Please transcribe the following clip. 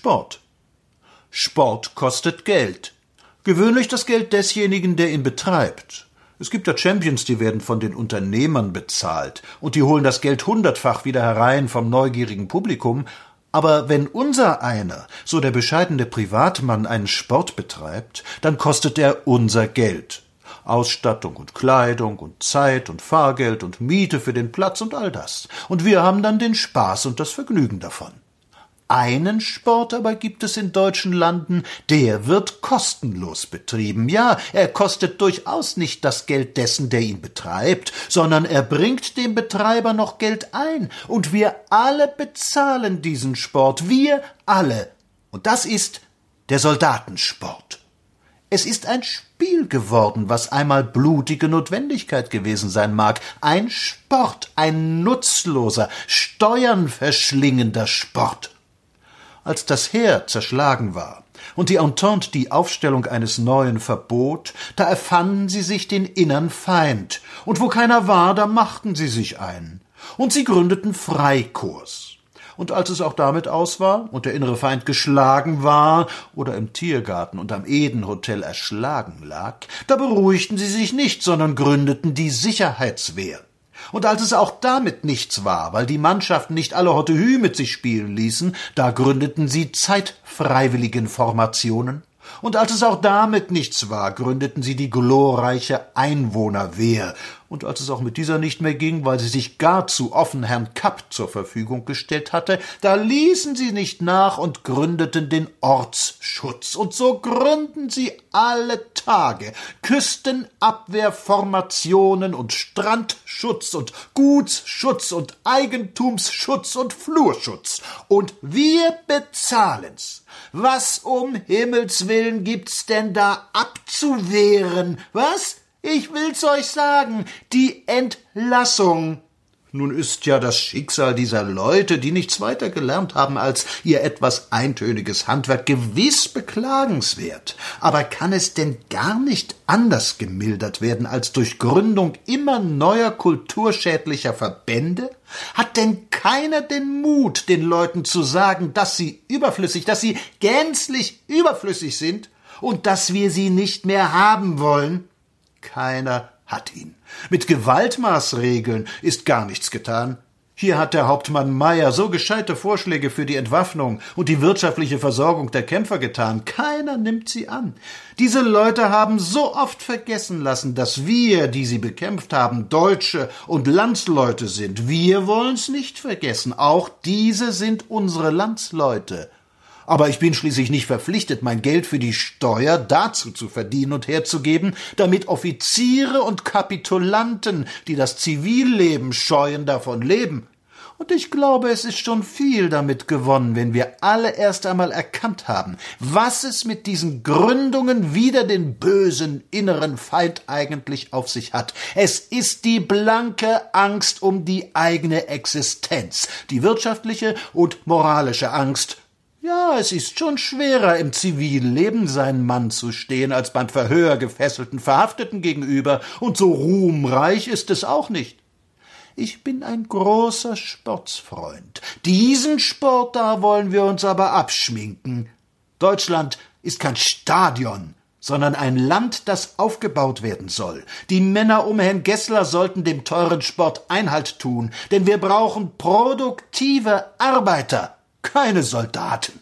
Sport. Sport kostet Geld. Gewöhnlich das Geld desjenigen, der ihn betreibt. Es gibt ja Champions, die werden von den Unternehmern bezahlt, und die holen das Geld hundertfach wieder herein vom neugierigen Publikum, aber wenn unser einer, so der bescheidene Privatmann, einen Sport betreibt, dann kostet er unser Geld. Ausstattung und Kleidung und Zeit und Fahrgeld und Miete für den Platz und all das. Und wir haben dann den Spaß und das Vergnügen davon. Einen Sport aber gibt es in deutschen Landen, der wird kostenlos betrieben. Ja, er kostet durchaus nicht das Geld dessen, der ihn betreibt, sondern er bringt dem Betreiber noch Geld ein, und wir alle bezahlen diesen Sport, wir alle. Und das ist der Soldatensport. Es ist ein Spiel geworden, was einmal blutige Notwendigkeit gewesen sein mag, ein Sport, ein nutzloser, steuernverschlingender Sport als das Heer zerschlagen war und die Entente die Aufstellung eines neuen verbot, da erfanden sie sich den innern Feind, und wo keiner war, da machten sie sich ein, und sie gründeten Freikorps. Und als es auch damit aus war und der innere Feind geschlagen war oder im Tiergarten und am Edenhotel erschlagen lag, da beruhigten sie sich nicht, sondern gründeten die Sicherheitswehr. Und als es auch damit nichts war, weil die Mannschaften nicht alle Hottehü mit sich spielen ließen, da gründeten sie Zeitfreiwilligenformationen. Und als es auch damit nichts war, gründeten sie die glorreiche Einwohnerwehr, und als es auch mit dieser nicht mehr ging, weil sie sich gar zu offen Herrn Kapp zur Verfügung gestellt hatte, da ließen sie nicht nach und gründeten den Ortsschutz. Und so gründen sie alle Tage Küstenabwehrformationen und Strandschutz und Gutsschutz und Eigentumsschutz und Flurschutz. Und wir bezahlen's. Was um Himmels willen gibt's denn da abzuwehren? Was? Ich will's euch sagen, die Entlassung. Nun ist ja das Schicksal dieser Leute, die nichts weiter gelernt haben als ihr etwas eintöniges Handwerk, gewiss beklagenswert. Aber kann es denn gar nicht anders gemildert werden als durch Gründung immer neuer kulturschädlicher Verbände? Hat denn keiner den Mut, den Leuten zu sagen, dass sie überflüssig, dass sie gänzlich überflüssig sind und dass wir sie nicht mehr haben wollen? Keiner hat ihn. Mit Gewaltmaßregeln ist gar nichts getan. Hier hat der Hauptmann Meyer so gescheite Vorschläge für die Entwaffnung und die wirtschaftliche Versorgung der Kämpfer getan. Keiner nimmt sie an. Diese Leute haben so oft vergessen lassen, dass wir, die sie bekämpft haben, Deutsche und Landsleute sind. Wir wollen's nicht vergessen. Auch diese sind unsere Landsleute. Aber ich bin schließlich nicht verpflichtet, mein Geld für die Steuer dazu zu verdienen und herzugeben, damit Offiziere und Kapitulanten, die das Zivilleben scheuen, davon leben. Und ich glaube, es ist schon viel damit gewonnen, wenn wir alle erst einmal erkannt haben, was es mit diesen Gründungen wider den bösen inneren Feind eigentlich auf sich hat. Es ist die blanke Angst um die eigene Existenz, die wirtschaftliche und moralische Angst ja, es ist schon schwerer, im Zivilleben sein Mann zu stehen, als beim Verhör gefesselten Verhafteten gegenüber, und so ruhmreich ist es auch nicht. Ich bin ein großer Sportsfreund. Diesen Sport da wollen wir uns aber abschminken. Deutschland ist kein Stadion, sondern ein Land, das aufgebaut werden soll. Die Männer um Herrn Gessler sollten dem teuren Sport Einhalt tun, denn wir brauchen produktive Arbeiter keine Soldaten.